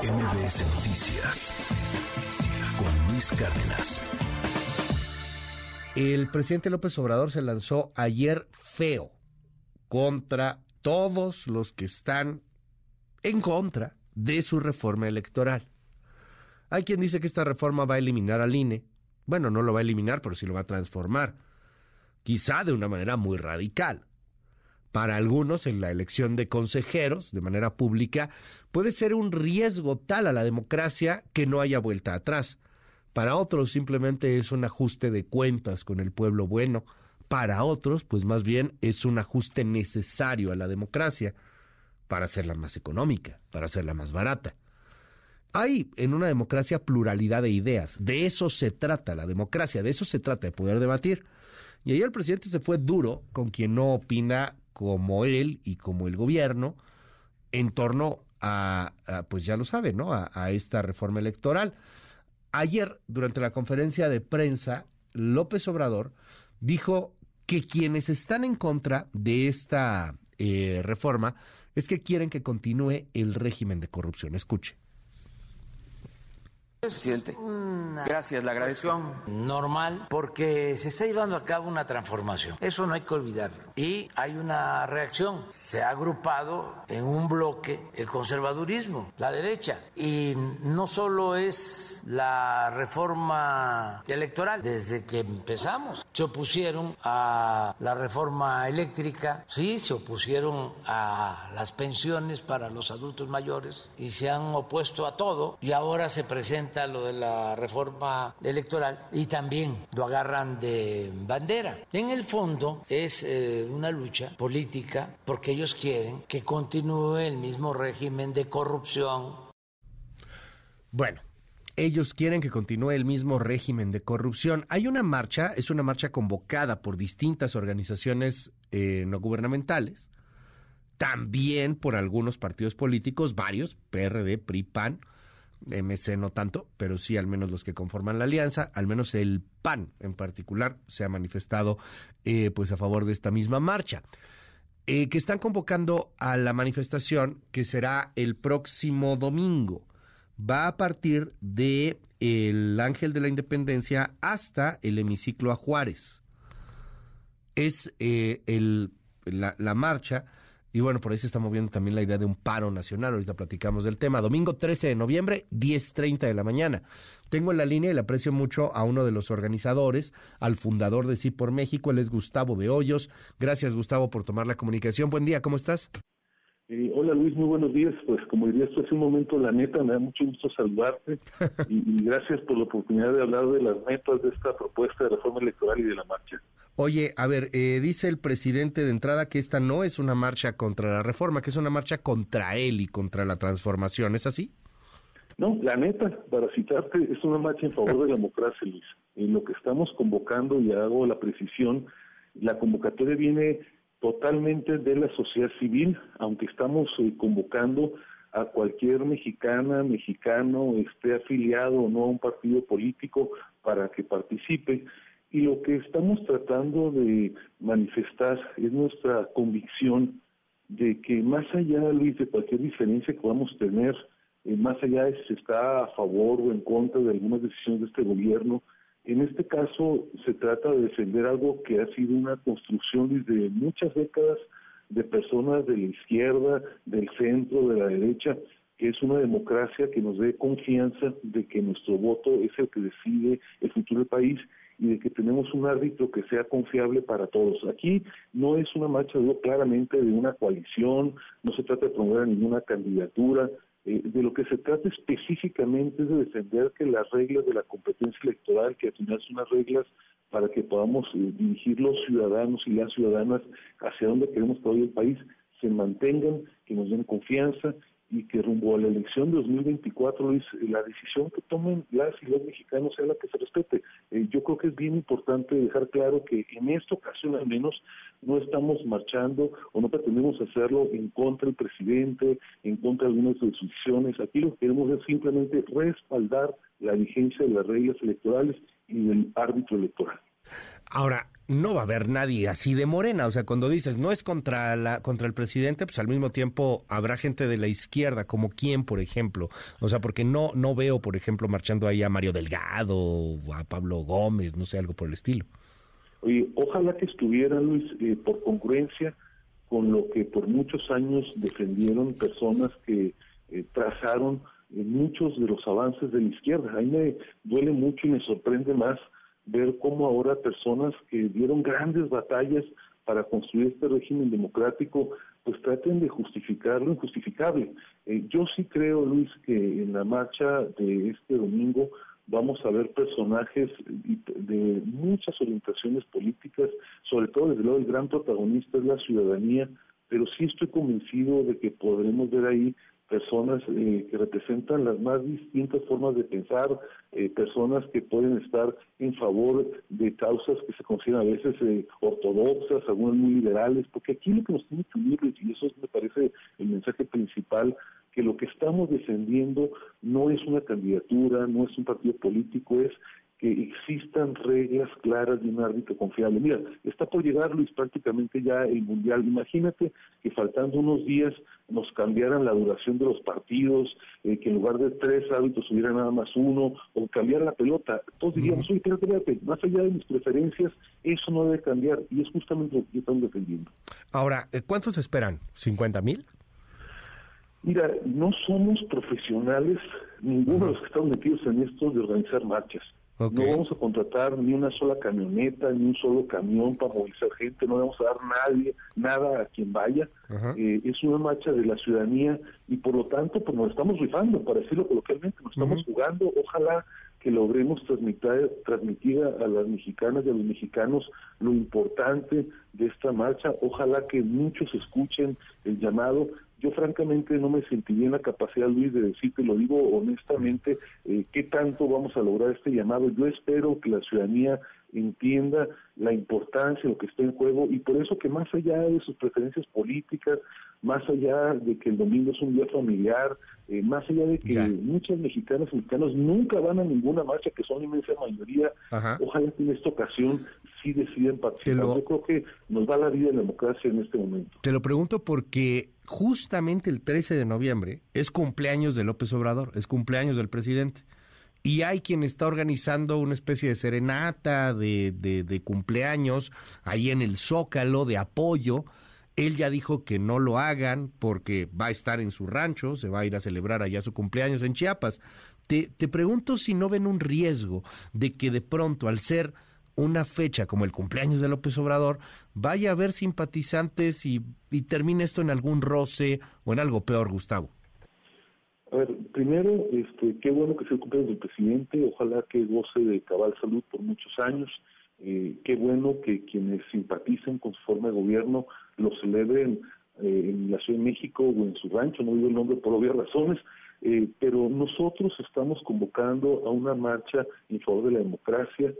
MBS Noticias con Luis Cárdenas. El presidente López Obrador se lanzó ayer feo contra todos los que están en contra de su reforma electoral. Hay quien dice que esta reforma va a eliminar al INE. Bueno, no lo va a eliminar, pero sí lo va a transformar. Quizá de una manera muy radical. Para algunos, en la elección de consejeros de manera pública puede ser un riesgo tal a la democracia que no haya vuelta atrás. Para otros simplemente es un ajuste de cuentas con el pueblo bueno. Para otros, pues más bien es un ajuste necesario a la democracia para hacerla más económica, para hacerla más barata. Hay en una democracia pluralidad de ideas. De eso se trata la democracia, de eso se trata de poder debatir. Y ayer el presidente se fue duro con quien no opina como él y como el gobierno en torno a, pues ya lo sabe, ¿no? A, esta reforma electoral. Ayer, durante la conferencia de prensa, López Obrador dijo que quienes están en contra de esta eh, reforma es que quieren que continúe el régimen de corrupción. Escuche. Presidente, gracias, le agradezco. Normal, porque se está llevando a cabo una transformación. Eso no hay que olvidarlo. Y hay una reacción. Se ha agrupado en un bloque el conservadurismo, la derecha. Y no solo es la reforma electoral. Desde que empezamos, se opusieron a la reforma eléctrica, sí, se opusieron a las pensiones para los adultos mayores y se han opuesto a todo. Y ahora se presenta lo de la reforma electoral y también lo agarran de bandera. En el fondo es eh, una lucha política porque ellos quieren que continúe el mismo régimen de corrupción. Bueno, ellos quieren que continúe el mismo régimen de corrupción. Hay una marcha, es una marcha convocada por distintas organizaciones eh, no gubernamentales, también por algunos partidos políticos, varios, PRD, PRI, PAN, MC no tanto, pero sí al menos los que conforman la alianza, al menos el PAN en particular se ha manifestado eh, pues a favor de esta misma marcha. Eh, que están convocando a la manifestación que será el próximo domingo. Va a partir de el Ángel de la Independencia hasta el hemiciclo a Juárez. Es eh, el, la, la marcha y bueno, por ahí se está moviendo también la idea de un paro nacional. Ahorita platicamos del tema. Domingo 13 de noviembre, 10.30 de la mañana. Tengo en la línea y le aprecio mucho a uno de los organizadores, al fundador de Sí por México. Él es Gustavo de Hoyos. Gracias, Gustavo, por tomar la comunicación. Buen día, ¿cómo estás? Eh, hola Luis, muy buenos días. Pues como dirías tú hace un momento, la neta, me da mucho gusto saludarte y gracias por la oportunidad de hablar de las metas de esta propuesta de reforma electoral y de la marcha. Oye, a ver, eh, dice el presidente de entrada que esta no es una marcha contra la reforma, que es una marcha contra él y contra la transformación, ¿es así? No, la neta, para citarte, es una marcha en favor de la democracia, Luis. En lo que estamos convocando, y hago la precisión, la convocatoria viene totalmente de la sociedad civil, aunque estamos eh, convocando a cualquier mexicana, mexicano, esté afiliado o no a un partido político para que participe. Y lo que estamos tratando de manifestar es nuestra convicción de que más allá, Luis, de cualquier diferencia que podamos tener, eh, más allá de si se está a favor o en contra de algunas decisiones de este gobierno, en este caso se trata de defender algo que ha sido una construcción desde muchas décadas de personas de la izquierda, del centro, de la derecha, que es una democracia que nos dé confianza de que nuestro voto es el que decide el futuro del país y de que tenemos un árbitro que sea confiable para todos. Aquí no es una marcha, claramente, de una coalición, no se trata de promover ninguna candidatura, eh, de lo que se trata específicamente es de defender que las reglas de la competencia electoral, que al final son unas reglas para que podamos eh, dirigir los ciudadanos y las ciudadanas hacia donde queremos que vaya el país, se mantengan, que nos den confianza y que rumbo a la elección de 2024, Luis, la decisión que tomen las y los mexicanos sea la que se respete. Eh, yo creo que es bien importante dejar claro que en esta ocasión al menos no estamos marchando o no pretendemos hacerlo en contra del presidente, en contra de algunas decisiones. Aquí lo que queremos es simplemente respaldar la vigencia de las reglas electorales y del árbitro electoral. Ahora, no va a haber nadie así de morena. O sea, cuando dices no es contra la contra el presidente, pues al mismo tiempo habrá gente de la izquierda, como quién, por ejemplo. O sea, porque no no veo, por ejemplo, marchando ahí a Mario Delgado o a Pablo Gómez, no sé, algo por el estilo. Oye, ojalá que estuviera, Luis, eh, por congruencia con lo que por muchos años defendieron personas que eh, trazaron muchos de los avances de la izquierda. A mí me duele mucho y me sorprende más ver cómo ahora personas que dieron grandes batallas para construir este régimen democrático, pues traten de justificar lo injustificable. Eh, yo sí creo, Luis, que en la marcha de este domingo vamos a ver personajes de muchas orientaciones políticas, sobre todo desde luego el gran protagonista es la ciudadanía, pero sí estoy convencido de que podremos ver ahí personas eh, que representan las más distintas formas de pensar, eh, personas que pueden estar en favor de causas que se consideran a veces eh, ortodoxas, algunas muy liberales, porque aquí lo que nos tiene que unir, y eso me parece el mensaje principal, que lo que estamos defendiendo no es una candidatura, no es un partido político, es que existan reglas claras de un árbitro confiable. Mira, está por llegar Luis prácticamente ya el Mundial. Imagínate que faltando unos días nos cambiaran la duración de los partidos, eh, que en lugar de tres árbitros hubiera nada más uno, o cambiar la pelota. Todos diríamos, oye, espérate, espérate, más allá de mis preferencias, eso no debe cambiar. Y es justamente lo que estamos defendiendo. Ahora, eh, ¿cuántos esperan? ¿50 mil? Mira, no somos profesionales, ninguno de los que estamos metidos en esto de organizar marchas. No vamos a contratar ni una sola camioneta, ni un solo camión para movilizar gente, no vamos a dar nadie, nada a quien vaya. Eh, es una marcha de la ciudadanía y por lo tanto pues nos estamos rifando, para decirlo coloquialmente, nos estamos jugando. Ojalá que logremos transmitir, transmitir a las mexicanas y a los mexicanos lo importante de esta marcha. Ojalá que muchos escuchen el llamado yo francamente no me sentiría en la capacidad, Luis, de decirte, lo digo honestamente, eh, qué tanto vamos a lograr este llamado. Yo espero que la ciudadanía entienda la importancia de lo que está en juego y por eso que más allá de sus preferencias políticas, más allá de que el domingo es un día familiar, eh, más allá de que muchas mexicanas y mexicanos nunca van a ninguna marcha, que son la inmensa mayoría, ojalá que en esta ocasión sí deciden participar. Yo creo que nos da la vida la democracia en este momento. Te lo pregunto porque justamente el 13 de noviembre es cumpleaños de López Obrador, es cumpleaños del presidente. Y hay quien está organizando una especie de serenata de, de, cumpleaños ahí en el Zócalo de apoyo. Él ya dijo que no lo hagan porque va a estar en su rancho, se va a ir a celebrar allá su cumpleaños en Chiapas. Te, te pregunto si no ven un riesgo de que de pronto, al ser una fecha como el cumpleaños de López Obrador, vaya a haber simpatizantes y, termine esto en algún roce o en algo peor, Gustavo? A ver, primero, este, qué bueno que sea el del presidente, ojalá que goce de cabal salud por muchos años, eh, qué bueno que quienes simpatizan con su forma de gobierno lo celebren eh, en la Ciudad de México o en su rancho, no digo el nombre por obvias razones, eh, pero nosotros estamos convocando a una marcha en favor de la democracia,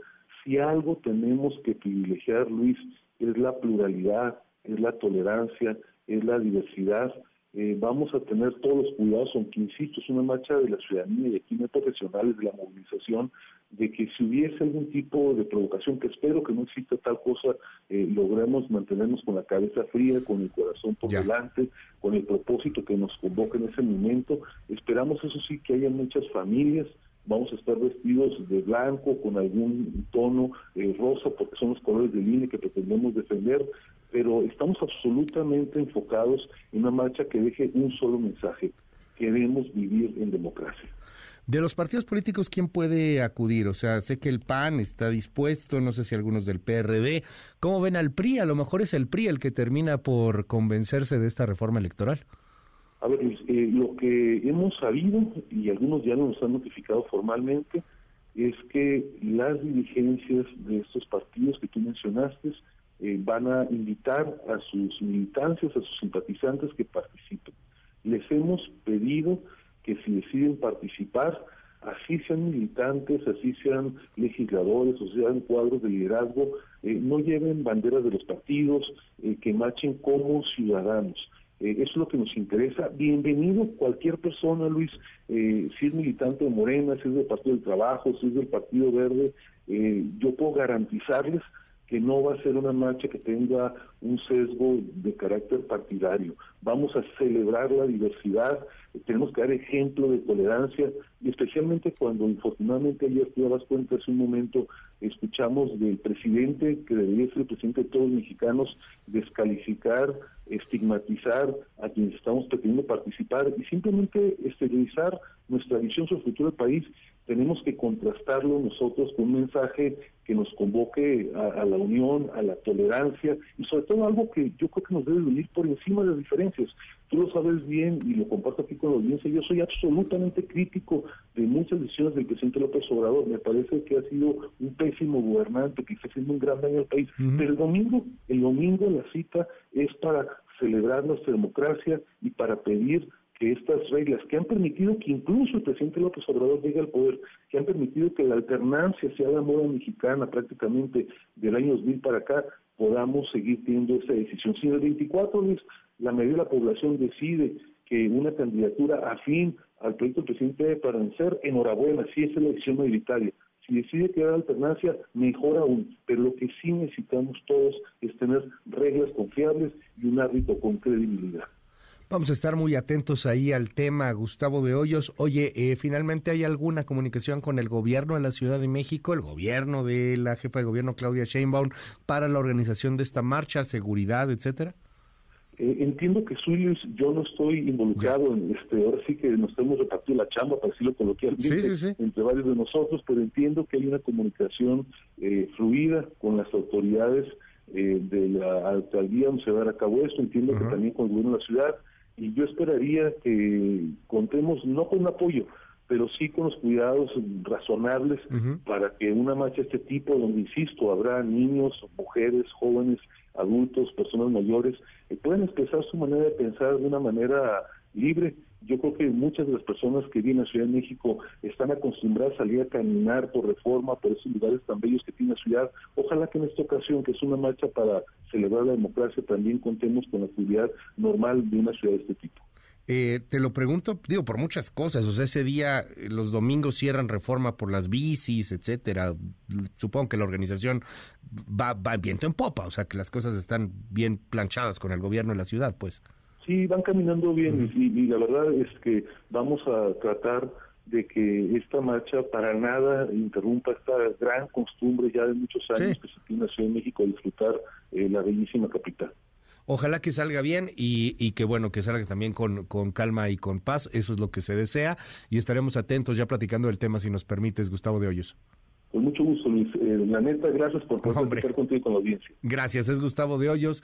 si algo tenemos que privilegiar, Luis, es la pluralidad, es la tolerancia, es la diversidad. Eh, vamos a tener todos los cuidados, aunque insisto, es una marcha de la ciudadanía y aquí no profesionales de la movilización, de que si hubiese algún tipo de provocación, que espero que no exista tal cosa, eh, logremos mantenernos con la cabeza fría, con el corazón por delante, con el propósito que nos convoca en ese momento. Esperamos, eso sí, que haya muchas familias, vamos a estar vestidos de blanco con algún tono eh, rosa porque son los colores de línea que pretendemos defender, pero estamos absolutamente enfocados en una marcha que deje un solo mensaje. Queremos vivir en democracia. De los partidos políticos, ¿quién puede acudir? O sea, sé que el PAN está dispuesto, no sé si algunos del PRD. ¿Cómo ven al PRI? A lo mejor es el PRI el que termina por convencerse de esta reforma electoral. A ver, eh, lo que hemos sabido, y algunos ya nos han notificado formalmente, es que las dirigencias de estos partidos que tú mencionaste eh, van a invitar a sus militancias, a sus simpatizantes que participen. Les hemos pedido que si deciden participar, así sean militantes, así sean legisladores o sean cuadros de liderazgo, eh, no lleven banderas de los partidos, que marchen como ciudadanos eh, eso es lo que nos interesa. Bienvenido cualquier persona, Luis, eh, si es militante de Morena, si es del Partido del Trabajo, si es del Partido Verde, eh, yo puedo garantizarles que no va a ser una marcha que tenga un sesgo de carácter partidario. Vamos a celebrar la diversidad, tenemos que dar ejemplo de tolerancia y especialmente cuando infortunadamente ayer te das cuenta hace un momento escuchamos del presidente que debería ser el presidente de todos los mexicanos descalificar, estigmatizar a quienes estamos pretendiendo participar y simplemente esterilizar nuestra visión sobre el futuro del país tenemos que contrastarlo nosotros con un mensaje que nos convoque a, la unión, a la tolerancia y sobre todo algo que yo creo que nos debe unir por encima de las diferencias. Tú lo sabes bien y lo comparto aquí con la audiencia, yo soy absolutamente crítico de muchas decisiones del presidente López Obrador, me parece que ha sido un pésimo gobernante, que está haciendo un gran daño al país, pero el domingo, el domingo la cita es para celebrar nuestra democracia y para pedir que estas reglas que han permitido que incluso el presidente López Obrador llegue al poder, que han permitido que la alternancia sea la moda mexicana prácticamente del año 2000 para acá, podamos seguir teniendo esa decisión. Si en el 24, la mayoría de la población decide que una candidatura afín al proyecto del presidente para vencer, enhorabuena, esa es la decisión mayoritaria. Si decide hay alternancia, mejor aún. Pero lo que sí necesitamos todos es tener reglas confiables y un árbitro con credibilidad. Vamos a estar muy atentos ahí al tema, Gustavo de Hoyos. Oye, eh, ¿finalmente hay alguna comunicación con el gobierno de la Ciudad de México, el gobierno de la jefa de gobierno Claudia Sheinbaum, para la organización de esta marcha, seguridad, etcétera? Eh, entiendo que Luis, yo no estoy involucrado en este, ahora sí que nos hemos repartido la chamba, para decirlo coloquialmente, entre varios de nosotros, pero entiendo que hay una comunicación eh, fluida con las autoridades de la alcaldía donde se va a dar a cabo esto, entiendo que también con el gobierno de la ciudad, y yo esperaría que contemos no con un apoyo, pero sí con los cuidados razonables para que una marcha de este tipo, donde, insisto, habrá niños, mujeres, jóvenes, adultos, personas mayores, eh, puedan expresar su manera de pensar de una manera libre yo creo que muchas de las personas que vienen a Ciudad de México están acostumbradas a salir a caminar por reforma, por esos lugares tan bellos que tiene la ciudad. Ojalá que en esta ocasión, que es una marcha para celebrar la democracia, también contemos con la actividad normal de una ciudad de este tipo. Eh, te lo pregunto, digo, por muchas cosas. O sea, ese día, eh, los domingos cierran reforma por las bicis, etcétera. Supongo que la organización va, va viento en popa, o sea, que las cosas están bien planchadas con el gobierno de la ciudad, pues. Sí, van caminando bien y, la verdad es que vamos a tratar de que esta marcha para nada interrumpa esta gran costumbre ya de muchos años que se tiene en de México a disfrutar eh, la bellísima capital. Ojalá que salga bien y, y que bueno, que salga también con, con, calma y con paz, eso es lo que se desea y estaremos atentos ya platicando del tema si nos permites, Gustavo de Hoyos. Con mucho gusto, Luis. Eh, la neta, gracias por poder estar contigo con la audiencia. Gracias, es Gustavo de Hoyos.